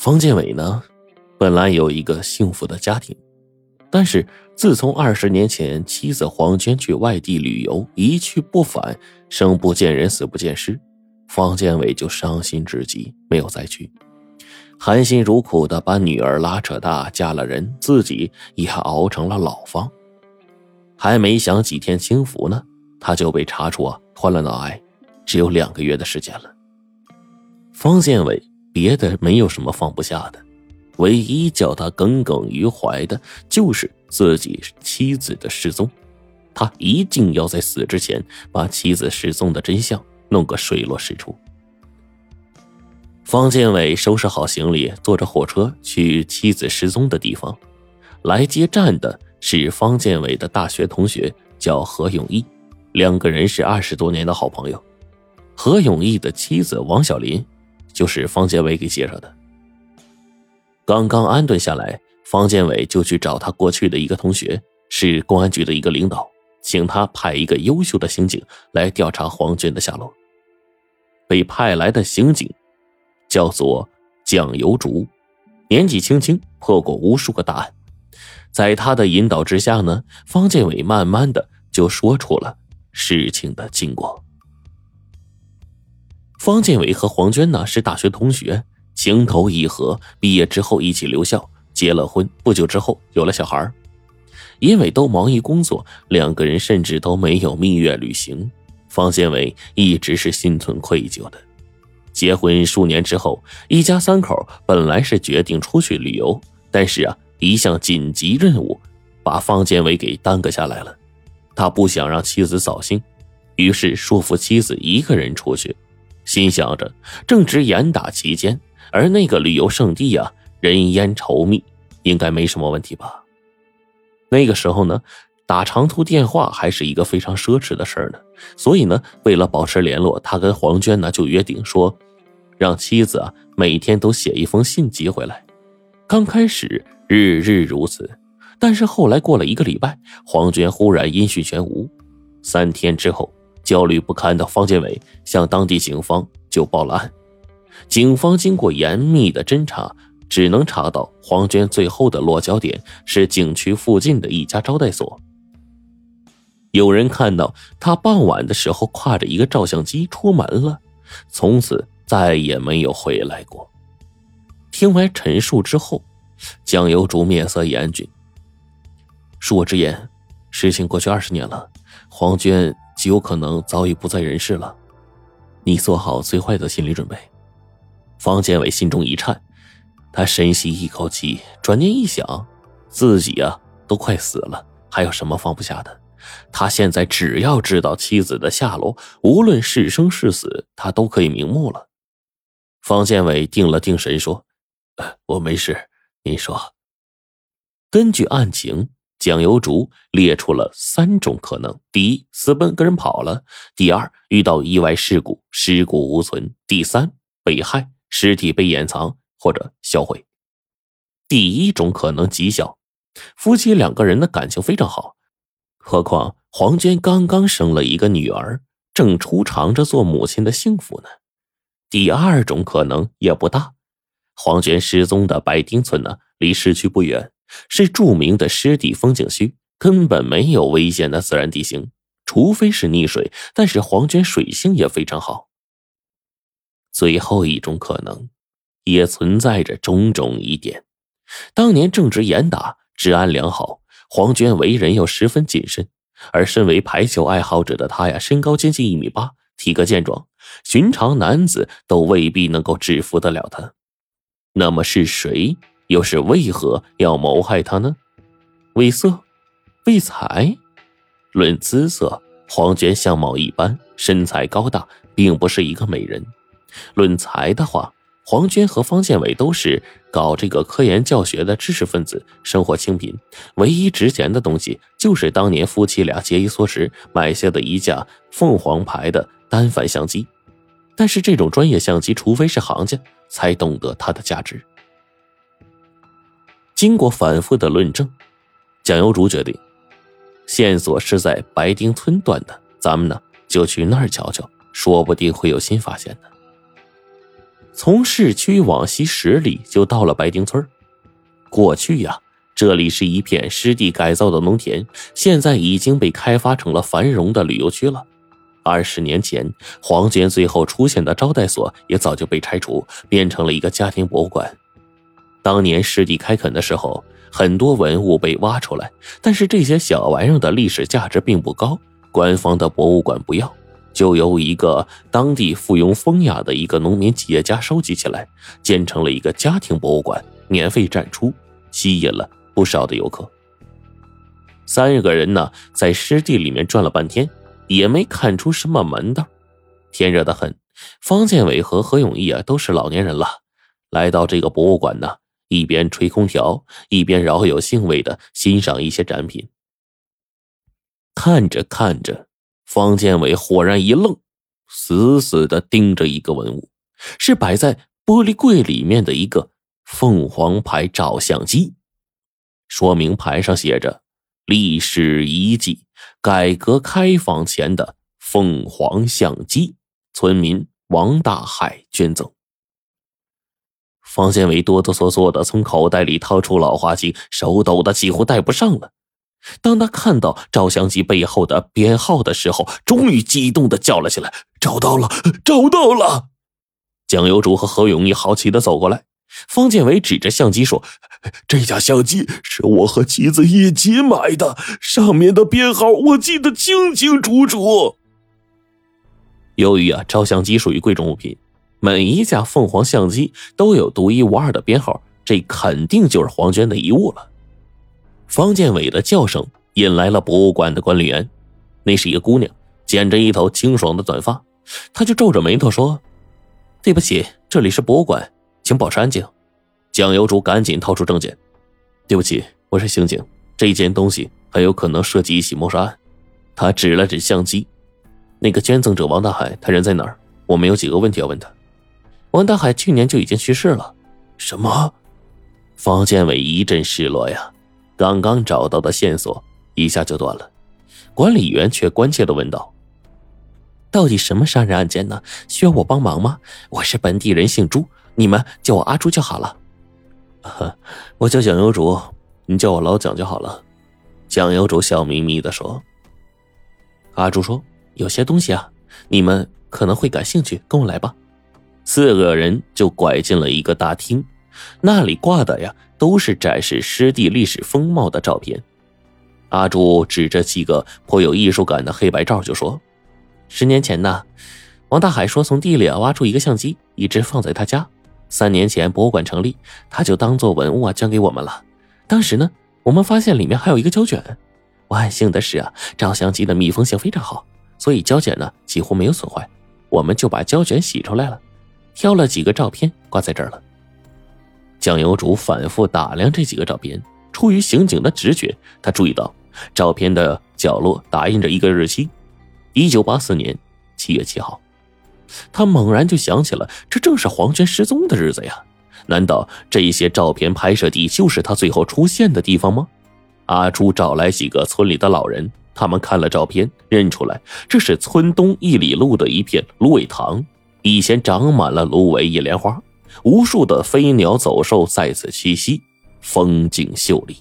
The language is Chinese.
方建伟呢，本来有一个幸福的家庭，但是自从二十年前妻子黄娟去外地旅游一去不返，生不见人死不见尸，方建伟就伤心至极，没有再去，含辛茹苦的把女儿拉扯大，嫁了人，自己也熬成了老方。还没享几天清福呢，他就被查出啊患了脑癌，只有两个月的时间了。方建伟别的没有什么放不下的，唯一叫他耿耿于怀的就是自己妻子的失踪，他一定要在死之前把妻子失踪的真相弄个水落石出。方建伟收拾好行李，坐着火车去妻子失踪的地方，来接站的。是方建伟的大学同学，叫何永义，两个人是二十多年的好朋友。何永义的妻子王小林，就是方建伟给介绍的。刚刚安顿下来，方建伟就去找他过去的一个同学，是公安局的一个领导，请他派一个优秀的刑警来调查黄娟的下落。被派来的刑警叫做蒋油竹，年纪轻轻，破过无数个大案。在他的引导之下呢，方建伟慢慢的就说出了事情的经过。方建伟和黄娟呢是大学同学，情投意合，毕业之后一起留校，结了婚，不久之后有了小孩。因为都忙于工作，两个人甚至都没有蜜月旅行。方建伟一直是心存愧疚的。结婚数年之后，一家三口本来是决定出去旅游，但是啊。一项紧急任务，把方建伟给耽搁下来了。他不想让妻子扫兴，于是说服妻子一个人出去，心想着正值严打期间，而那个旅游胜地呀，人烟稠密，应该没什么问题吧。那个时候呢，打长途电话还是一个非常奢侈的事儿呢。所以呢，为了保持联络，他跟黄娟呢就约定说，让妻子啊每天都写一封信寄回来。刚开始。日日如此，但是后来过了一个礼拜，黄娟忽然音讯全无。三天之后，焦虑不堪的方建伟向当地警方就报了案。警方经过严密的侦查，只能查到黄娟最后的落脚点是景区附近的一家招待所。有人看到他傍晚的时候挎着一个照相机出门了，从此再也没有回来过。听完陈述之后。蒋油竹面色严峻。恕我直言，事情过去二十年了，黄娟极有可能早已不在人世了。你做好最坏的心理准备。方建伟心中一颤，他深吸一口气，转念一想，自己呀都快死了，还有什么放不下的？他现在只要知道妻子的下落，无论是生是死，他都可以瞑目了。方建伟定了定神，说：“我没事。”你说，根据案情，蒋油竹列出了三种可能：第一，私奔跟人跑了；第二，遇到意外事故，尸骨无存；第三，被害，尸体被掩藏或者销毁。第一种可能极小，夫妻两个人的感情非常好，何况黄娟刚刚生了一个女儿，正初尝着做母亲的幸福呢。第二种可能也不大。黄娟失踪的白丁村呢，离市区不远，是著名的湿地风景区，根本没有危险的自然地形，除非是溺水。但是黄娟水性也非常好。最后一种可能，也存在着种种疑点。当年正值严打，治安良好，黄娟为人又十分谨慎，而身为排球爱好者的她呀，身高接近一米八，体格健壮，寻常男子都未必能够制服得了她。那么是谁？又是为何要谋害他呢？为色？为财？论姿色，黄娟相貌一般，身材高大，并不是一个美人。论才的话，黄娟和方建伟都是搞这个科研教学的知识分子，生活清贫，唯一值钱的东西就是当年夫妻俩节衣缩食买下的一架凤凰牌的单反相机。但是这种专业相机，除非是行家。才懂得它的价值。经过反复的论证，蒋油竹决定，线索是在白丁村断的，咱们呢就去那儿瞧瞧，说不定会有新发现的。从市区往西十里就到了白丁村。过去呀，这里是一片湿地改造的农田，现在已经被开发成了繁荣的旅游区了。二十年前，黄娟最后出现的招待所也早就被拆除，变成了一个家庭博物馆。当年湿地开垦的时候，很多文物被挖出来，但是这些小玩意儿的历史价值并不高，官方的博物馆不要，就由一个当地附庸风雅的一个农民企业家收集起来，建成了一个家庭博物馆，免费展出，吸引了不少的游客。三个人呢，在湿地里面转了半天。也没看出什么门道，天热的很。方建伟和何永义啊，都是老年人了，来到这个博物馆呢，一边吹空调，一边饶有兴味的欣赏一些展品。看着看着，方建伟忽然一愣，死死的盯着一个文物，是摆在玻璃柜里面的一个凤凰牌照相机，说明牌上写着“历史遗迹”。改革开放前的凤凰相机，村民王大海捐赠。方建伟哆哆嗦嗦的从口袋里掏出老花镜，手抖的几乎戴不上了。当他看到照相机背后的编号的时候，终于激动的叫了起来：“找到了，找到了！”蒋有竹和何勇义好奇的走过来。方建伟指着相机说：“这架相机是我和妻子一起买的，上面的编号我记得清清楚楚。”由于啊，照相机属于贵重物品，每一架凤凰相机都有独一无二的编号，这肯定就是黄娟的遗物了。方建伟的叫声引来了博物馆的管理员，那是一个姑娘，剪着一头清爽的短发，她就皱着眉头说：“对不起，这里是博物馆。”请保持安静。蒋有主赶紧掏出证件。对不起，我是刑警，这件东西很有可能涉及一起谋杀案。他指了指相机。那个捐赠者王大海，他人在哪儿？我们有几个问题要问他。王大海去年就已经去世了。什么？方建伟一阵失落呀，刚刚找到的线索一下就断了。管理员却关切的问道：“到底什么杀人案件呢？需要我帮忙吗？我是本地人，姓朱。”你们叫我阿朱就好了，我叫蒋有主，你叫我老蒋就好了。蒋有主笑眯眯的说：“阿朱说，有些东西啊，你们可能会感兴趣，跟我来吧。”四个人就拐进了一个大厅，那里挂的呀都是展示湿地历史风貌的照片。阿朱指着几个颇有艺术感的黑白照就说：“十年前呢，王大海说从地里啊挖出一个相机，一直放在他家。”三年前博物馆成立，他就当做文物啊捐给我们了。当时呢，我们发现里面还有一个胶卷。万幸的是啊，照相机的密封性非常好，所以胶卷呢几乎没有损坏。我们就把胶卷洗出来了，挑了几个照片挂在这儿了。酱油主反复打量这几个照片，出于刑警的直觉，他注意到照片的角落打印着一个日期：一九八四年七月七号。他猛然就想起了，这正是黄娟失踪的日子呀！难道这些照片拍摄地就是他最后出现的地方吗？阿朱找来几个村里的老人，他们看了照片，认出来这是村东一里路的一片芦苇塘，以前长满了芦苇一莲花，无数的飞鸟走兽在此栖息，风景秀丽。